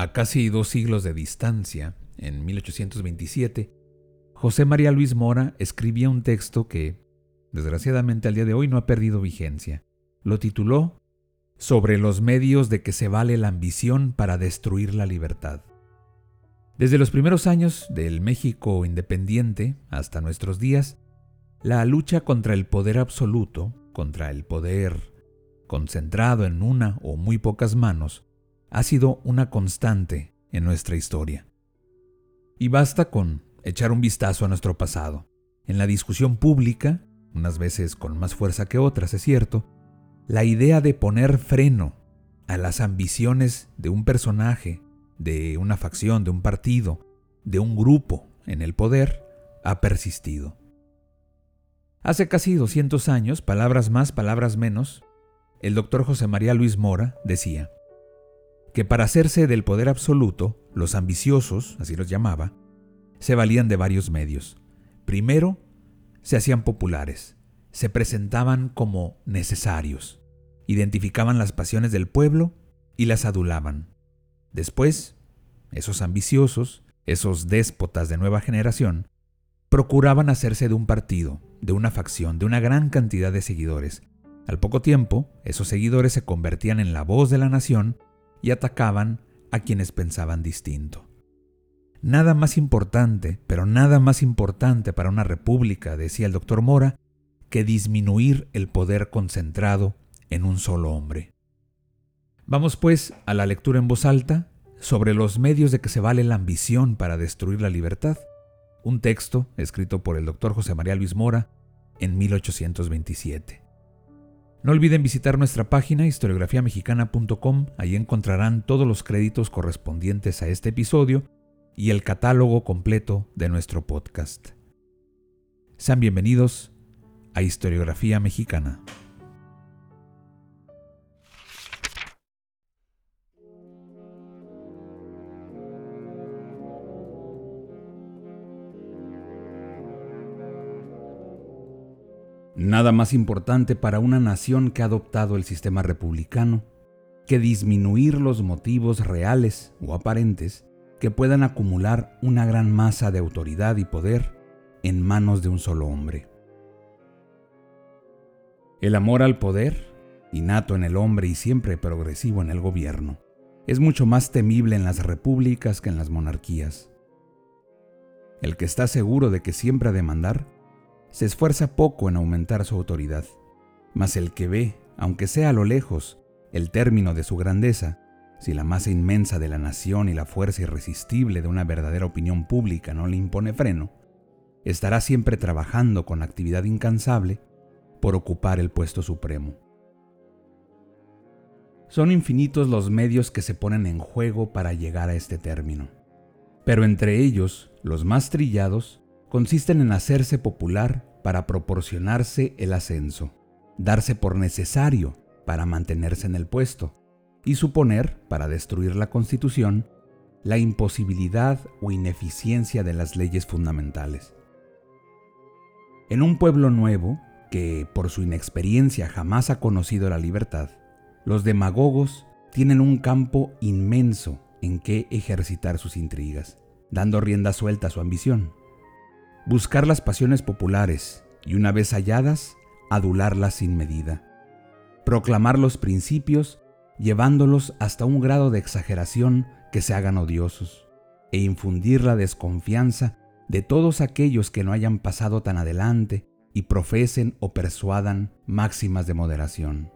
A casi dos siglos de distancia, en 1827, José María Luis Mora escribía un texto que, desgraciadamente al día de hoy, no ha perdido vigencia. Lo tituló Sobre los medios de que se vale la ambición para destruir la libertad. Desde los primeros años del México independiente hasta nuestros días, la lucha contra el poder absoluto, contra el poder concentrado en una o muy pocas manos, ha sido una constante en nuestra historia. Y basta con echar un vistazo a nuestro pasado. En la discusión pública, unas veces con más fuerza que otras, es cierto, la idea de poner freno a las ambiciones de un personaje, de una facción, de un partido, de un grupo en el poder, ha persistido. Hace casi 200 años, palabras más, palabras menos, el doctor José María Luis Mora decía, que para hacerse del poder absoluto, los ambiciosos, así los llamaba, se valían de varios medios. Primero, se hacían populares, se presentaban como necesarios, identificaban las pasiones del pueblo y las adulaban. Después, esos ambiciosos, esos déspotas de nueva generación, procuraban hacerse de un partido, de una facción, de una gran cantidad de seguidores. Al poco tiempo, esos seguidores se convertían en la voz de la nación y atacaban a quienes pensaban distinto. Nada más importante, pero nada más importante para una república, decía el doctor Mora, que disminuir el poder concentrado en un solo hombre. Vamos pues a la lectura en voz alta sobre los medios de que se vale la ambición para destruir la libertad, un texto escrito por el doctor José María Luis Mora en 1827. No olviden visitar nuestra página historiografiamexicana.com, ahí encontrarán todos los créditos correspondientes a este episodio y el catálogo completo de nuestro podcast. Sean bienvenidos a Historiografía Mexicana. Nada más importante para una nación que ha adoptado el sistema republicano que disminuir los motivos reales o aparentes que puedan acumular una gran masa de autoridad y poder en manos de un solo hombre. El amor al poder, innato en el hombre y siempre progresivo en el gobierno, es mucho más temible en las repúblicas que en las monarquías. El que está seguro de que siempre ha de mandar, se esfuerza poco en aumentar su autoridad, mas el que ve, aunque sea a lo lejos, el término de su grandeza, si la masa inmensa de la nación y la fuerza irresistible de una verdadera opinión pública no le impone freno, estará siempre trabajando con actividad incansable por ocupar el puesto supremo. Son infinitos los medios que se ponen en juego para llegar a este término, pero entre ellos, los más trillados, consisten en hacerse popular para proporcionarse el ascenso, darse por necesario para mantenerse en el puesto y suponer, para destruir la Constitución, la imposibilidad o ineficiencia de las leyes fundamentales. En un pueblo nuevo, que por su inexperiencia jamás ha conocido la libertad, los demagogos tienen un campo inmenso en que ejercitar sus intrigas, dando rienda suelta a su ambición buscar las pasiones populares y una vez halladas, adularlas sin medida, proclamar los principios llevándolos hasta un grado de exageración que se hagan odiosos, e infundir la desconfianza de todos aquellos que no hayan pasado tan adelante y profesen o persuadan máximas de moderación.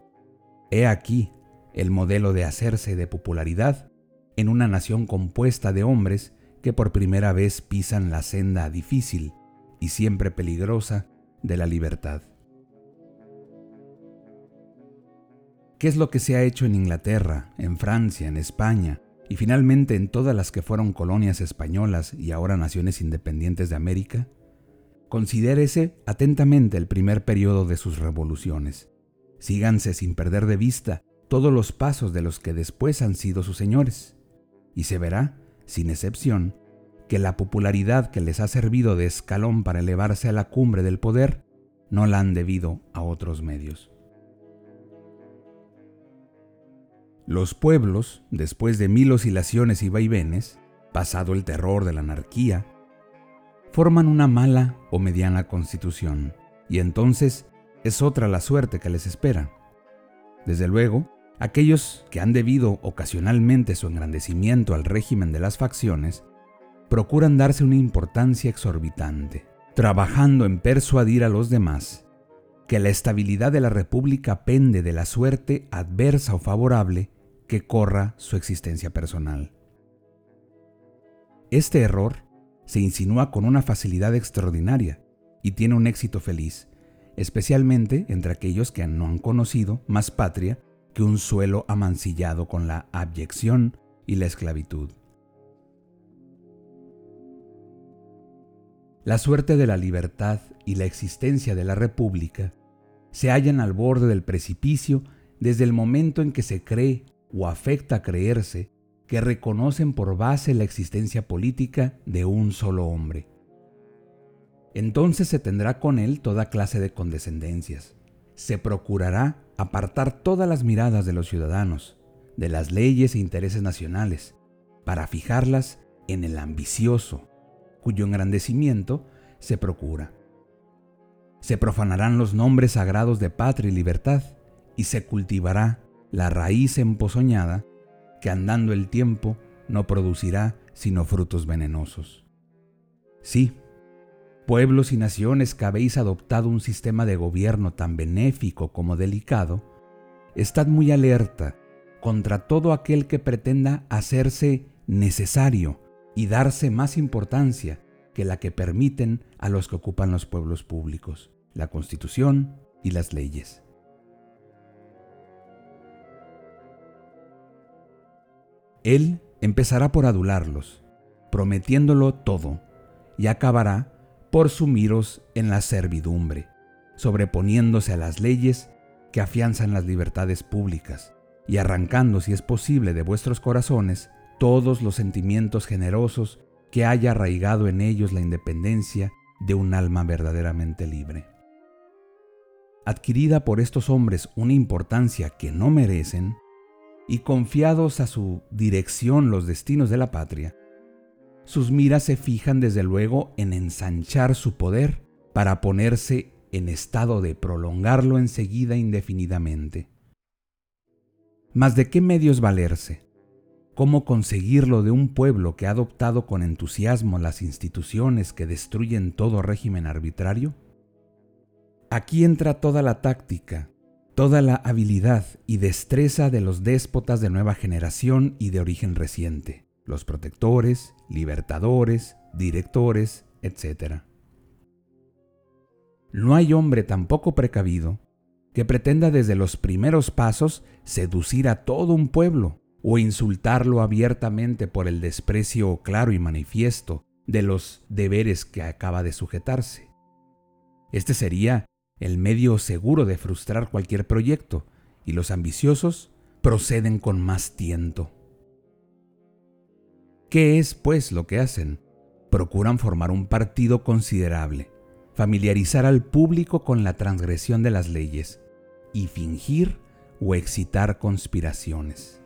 He aquí el modelo de hacerse de popularidad en una nación compuesta de hombres que por primera vez pisan la senda difícil y siempre peligrosa de la libertad. ¿Qué es lo que se ha hecho en Inglaterra, en Francia, en España y finalmente en todas las que fueron colonias españolas y ahora naciones independientes de América? Considérese atentamente el primer periodo de sus revoluciones. Síganse sin perder de vista todos los pasos de los que después han sido sus señores, y se verá, sin excepción, que la popularidad que les ha servido de escalón para elevarse a la cumbre del poder no la han debido a otros medios. Los pueblos, después de mil oscilaciones y vaivenes, pasado el terror de la anarquía, forman una mala o mediana constitución, y entonces es otra la suerte que les espera. Desde luego, aquellos que han debido ocasionalmente su engrandecimiento al régimen de las facciones, procuran darse una importancia exorbitante, trabajando en persuadir a los demás que la estabilidad de la República pende de la suerte adversa o favorable que corra su existencia personal. Este error se insinúa con una facilidad extraordinaria y tiene un éxito feliz, especialmente entre aquellos que no han conocido más patria que un suelo amancillado con la abyección y la esclavitud. La suerte de la libertad y la existencia de la República se hallan al borde del precipicio desde el momento en que se cree o afecta creerse que reconocen por base la existencia política de un solo hombre. Entonces se tendrá con él toda clase de condescendencias. Se procurará apartar todas las miradas de los ciudadanos, de las leyes e intereses nacionales, para fijarlas en el ambicioso, cuyo engrandecimiento se procura. Se profanarán los nombres sagrados de patria y libertad, y se cultivará la raíz empozoñada que andando el tiempo no producirá sino frutos venenosos. Sí, pueblos y naciones que habéis adoptado un sistema de gobierno tan benéfico como delicado, estad muy alerta contra todo aquel que pretenda hacerse necesario y darse más importancia que la que permiten a los que ocupan los pueblos públicos, la Constitución y las leyes. Él empezará por adularlos, prometiéndolo todo, y acabará por sumiros en la servidumbre, sobreponiéndose a las leyes que afianzan las libertades públicas, y arrancando, si es posible, de vuestros corazones todos los sentimientos generosos que haya arraigado en ellos la independencia de un alma verdaderamente libre. Adquirida por estos hombres una importancia que no merecen, y confiados a su dirección los destinos de la patria, sus miras se fijan desde luego en ensanchar su poder para ponerse en estado de prolongarlo enseguida indefinidamente. Mas ¿de qué medios valerse? cómo conseguirlo de un pueblo que ha adoptado con entusiasmo las instituciones que destruyen todo régimen arbitrario? Aquí entra toda la táctica, toda la habilidad y destreza de los déspotas de nueva generación y de origen reciente, los protectores, libertadores, directores, etc. No hay hombre tan poco precavido que pretenda desde los primeros pasos seducir a todo un pueblo o insultarlo abiertamente por el desprecio claro y manifiesto de los deberes que acaba de sujetarse. Este sería el medio seguro de frustrar cualquier proyecto, y los ambiciosos proceden con más tiento. ¿Qué es, pues, lo que hacen? Procuran formar un partido considerable, familiarizar al público con la transgresión de las leyes y fingir o excitar conspiraciones.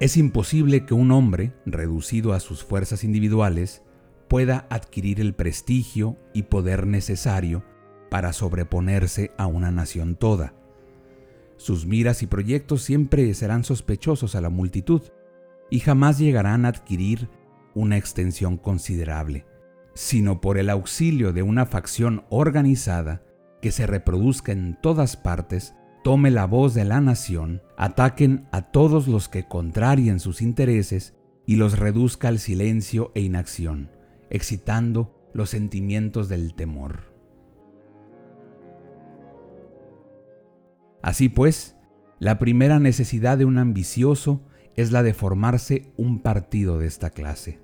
Es imposible que un hombre, reducido a sus fuerzas individuales, pueda adquirir el prestigio y poder necesario para sobreponerse a una nación toda. Sus miras y proyectos siempre serán sospechosos a la multitud y jamás llegarán a adquirir una extensión considerable, sino por el auxilio de una facción organizada que se reproduzca en todas partes tome la voz de la nación, ataquen a todos los que contrarien sus intereses y los reduzca al silencio e inacción, excitando los sentimientos del temor. Así pues, la primera necesidad de un ambicioso es la de formarse un partido de esta clase.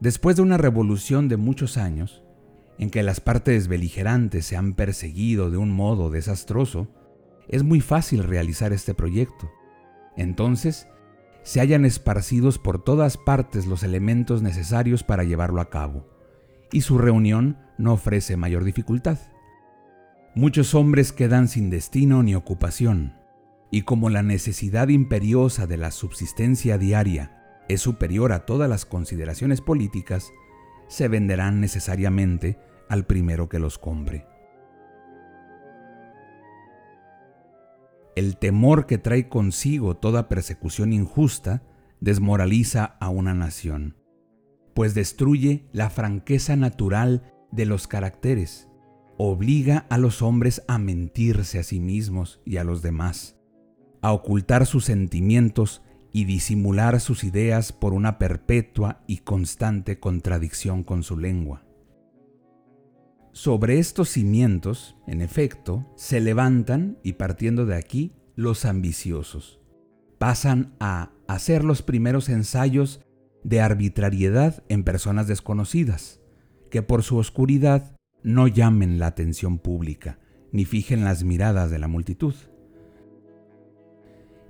Después de una revolución de muchos años, en que las partes beligerantes se han perseguido de un modo desastroso, es muy fácil realizar este proyecto. Entonces, se hayan esparcidos por todas partes los elementos necesarios para llevarlo a cabo, y su reunión no ofrece mayor dificultad. Muchos hombres quedan sin destino ni ocupación, y como la necesidad imperiosa de la subsistencia diaria es superior a todas las consideraciones políticas, se venderán necesariamente al primero que los compre. El temor que trae consigo toda persecución injusta desmoraliza a una nación, pues destruye la franqueza natural de los caracteres, obliga a los hombres a mentirse a sí mismos y a los demás, a ocultar sus sentimientos y disimular sus ideas por una perpetua y constante contradicción con su lengua. Sobre estos cimientos, en efecto, se levantan, y partiendo de aquí, los ambiciosos. Pasan a hacer los primeros ensayos de arbitrariedad en personas desconocidas, que por su oscuridad no llamen la atención pública, ni fijen las miradas de la multitud.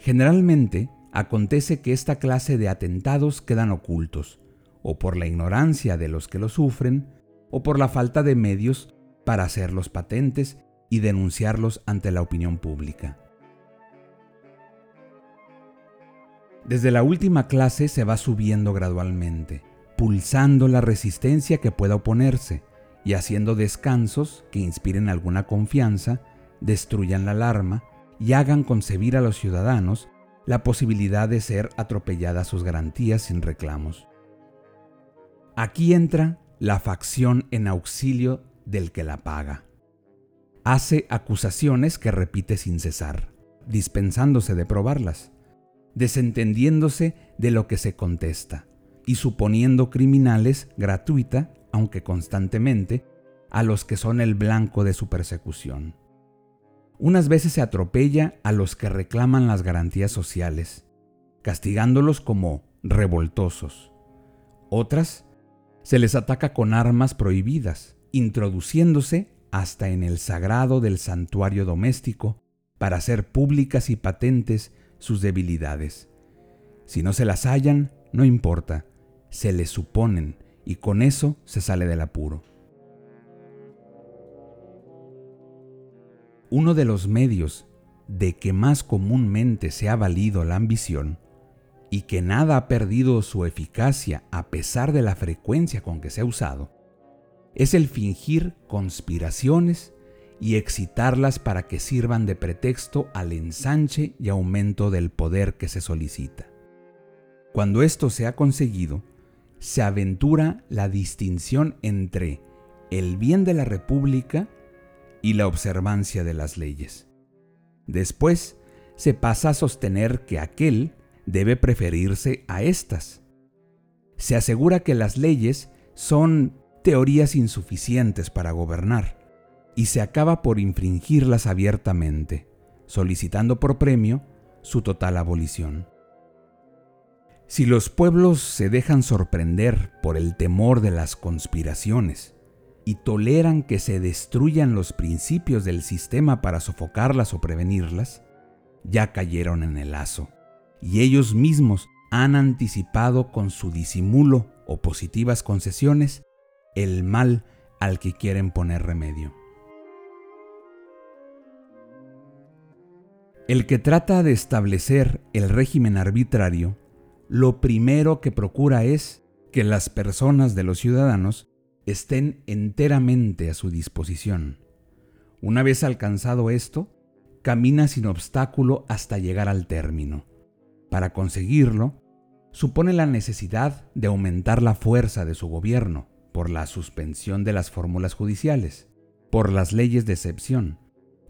Generalmente, acontece que esta clase de atentados quedan ocultos, o por la ignorancia de los que lo sufren, o por la falta de medios para hacerlos patentes y denunciarlos ante la opinión pública. Desde la última clase se va subiendo gradualmente, pulsando la resistencia que pueda oponerse y haciendo descansos que inspiren alguna confianza, destruyan la alarma y hagan concebir a los ciudadanos la posibilidad de ser atropelladas sus garantías sin reclamos. Aquí entra la facción en auxilio del que la paga. Hace acusaciones que repite sin cesar, dispensándose de probarlas, desentendiéndose de lo que se contesta y suponiendo criminales gratuita, aunque constantemente, a los que son el blanco de su persecución. Unas veces se atropella a los que reclaman las garantías sociales, castigándolos como revoltosos. Otras se les ataca con armas prohibidas, introduciéndose hasta en el sagrado del santuario doméstico para hacer públicas y patentes sus debilidades. Si no se las hallan, no importa, se les suponen y con eso se sale del apuro. Uno de los medios de que más comúnmente se ha valido la ambición y que nada ha perdido su eficacia a pesar de la frecuencia con que se ha usado, es el fingir conspiraciones y excitarlas para que sirvan de pretexto al ensanche y aumento del poder que se solicita. Cuando esto se ha conseguido, se aventura la distinción entre el bien de la República y la observancia de las leyes. Después se pasa a sostener que aquel debe preferirse a estas. Se asegura que las leyes son teorías insuficientes para gobernar y se acaba por infringirlas abiertamente, solicitando por premio su total abolición. Si los pueblos se dejan sorprender por el temor de las conspiraciones y toleran que se destruyan los principios del sistema para sofocarlas o prevenirlas, ya cayeron en el lazo y ellos mismos han anticipado con su disimulo o positivas concesiones el mal al que quieren poner remedio. El que trata de establecer el régimen arbitrario, lo primero que procura es que las personas de los ciudadanos estén enteramente a su disposición. Una vez alcanzado esto, camina sin obstáculo hasta llegar al término. Para conseguirlo, supone la necesidad de aumentar la fuerza de su gobierno por la suspensión de las fórmulas judiciales, por las leyes de excepción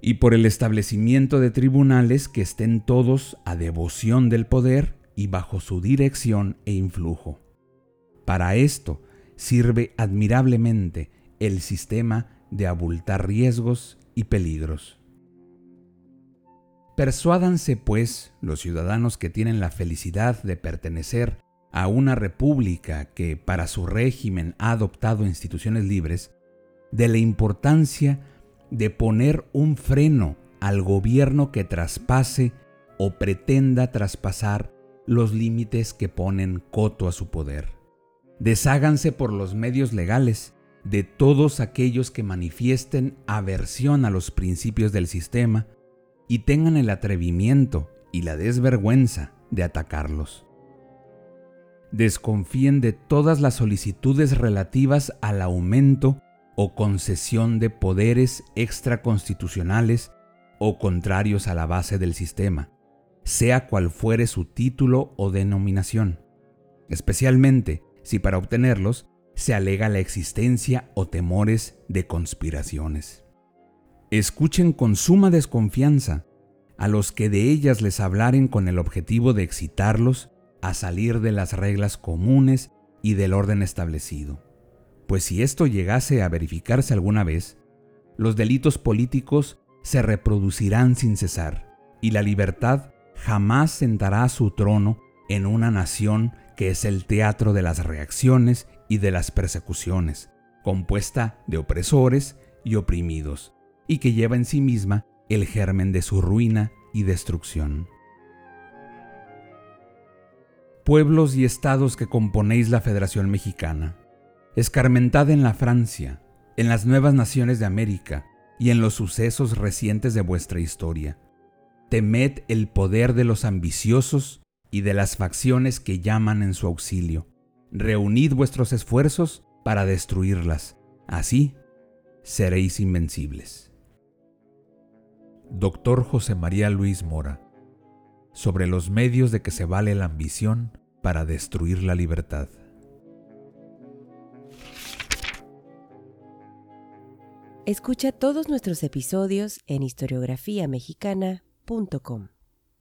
y por el establecimiento de tribunales que estén todos a devoción del poder y bajo su dirección e influjo. Para esto sirve admirablemente el sistema de abultar riesgos y peligros. Persuádanse, pues, los ciudadanos que tienen la felicidad de pertenecer a una república que para su régimen ha adoptado instituciones libres, de la importancia de poner un freno al gobierno que traspase o pretenda traspasar los límites que ponen coto a su poder. Desháganse por los medios legales de todos aquellos que manifiesten aversión a los principios del sistema y tengan el atrevimiento y la desvergüenza de atacarlos. Desconfíen de todas las solicitudes relativas al aumento o concesión de poderes extraconstitucionales o contrarios a la base del sistema, sea cual fuere su título o denominación, especialmente si para obtenerlos se alega la existencia o temores de conspiraciones. Escuchen con suma desconfianza a los que de ellas les hablaren con el objetivo de excitarlos a salir de las reglas comunes y del orden establecido. Pues si esto llegase a verificarse alguna vez, los delitos políticos se reproducirán sin cesar y la libertad jamás sentará su trono en una nación que es el teatro de las reacciones y de las persecuciones, compuesta de opresores y oprimidos, y que lleva en sí misma el germen de su ruina y destrucción. Pueblos y estados que componéis la Federación Mexicana, escarmentada en la Francia, en las nuevas naciones de América y en los sucesos recientes de vuestra historia, temed el poder de los ambiciosos y de las facciones que llaman en su auxilio, reunid vuestros esfuerzos para destruirlas. Así seréis invencibles. Doctor José María Luis Mora, sobre los medios de que se vale la ambición para destruir la libertad. Escucha todos nuestros episodios en historiografiamexicana.com.